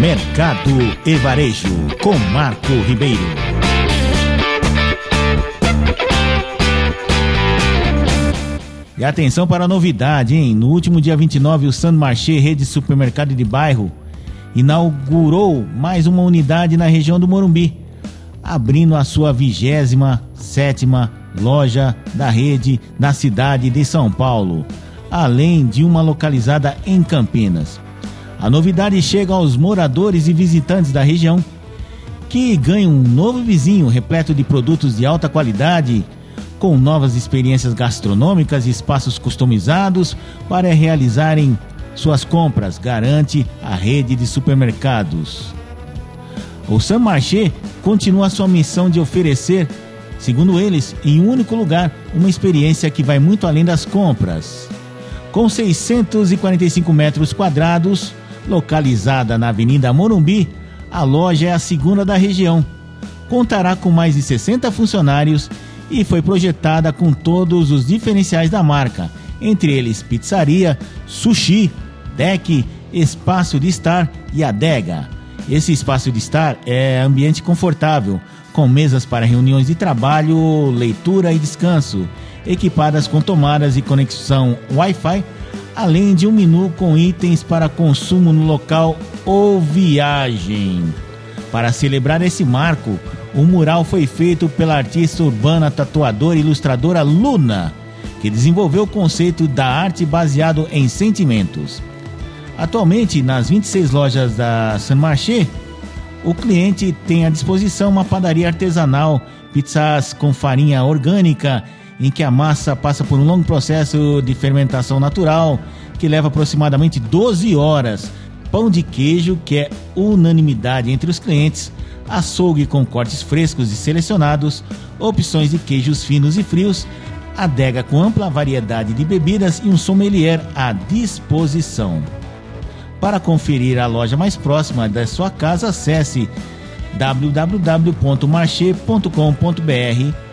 Mercado e Varejo, com Marco Ribeiro. E atenção para a novidade, hein? No último dia 29, o San Marché, rede de supermercado de bairro, inaugurou mais uma unidade na região do Morumbi, abrindo a sua vigésima sétima loja da rede na cidade de São Paulo, além de uma localizada em Campinas. A novidade chega aos moradores e visitantes da região que ganham um novo vizinho repleto de produtos de alta qualidade, com novas experiências gastronômicas e espaços customizados para realizarem suas compras, garante a rede de supermercados. O San Marché continua sua missão de oferecer, segundo eles, em um único lugar, uma experiência que vai muito além das compras. Com 645 metros quadrados, Localizada na Avenida Morumbi, a loja é a segunda da região. Contará com mais de 60 funcionários e foi projetada com todos os diferenciais da marca, entre eles pizzaria, sushi, deck, espaço de estar e adega. Esse espaço de estar é ambiente confortável, com mesas para reuniões de trabalho, leitura e descanso, equipadas com tomadas e conexão Wi-Fi além de um menu com itens para consumo no local ou viagem. Para celebrar esse marco, o mural foi feito pela artista urbana, tatuadora e ilustradora Luna, que desenvolveu o conceito da arte baseado em sentimentos. Atualmente, nas 26 lojas da Saint Marché, o cliente tem à disposição uma padaria artesanal, pizzas com farinha orgânica em que a massa passa por um longo processo de fermentação natural, que leva aproximadamente 12 horas. Pão de queijo, que é unanimidade entre os clientes, açougue com cortes frescos e selecionados, opções de queijos finos e frios, adega com ampla variedade de bebidas e um sommelier à disposição. Para conferir a loja mais próxima da sua casa, acesse www.marché.com.br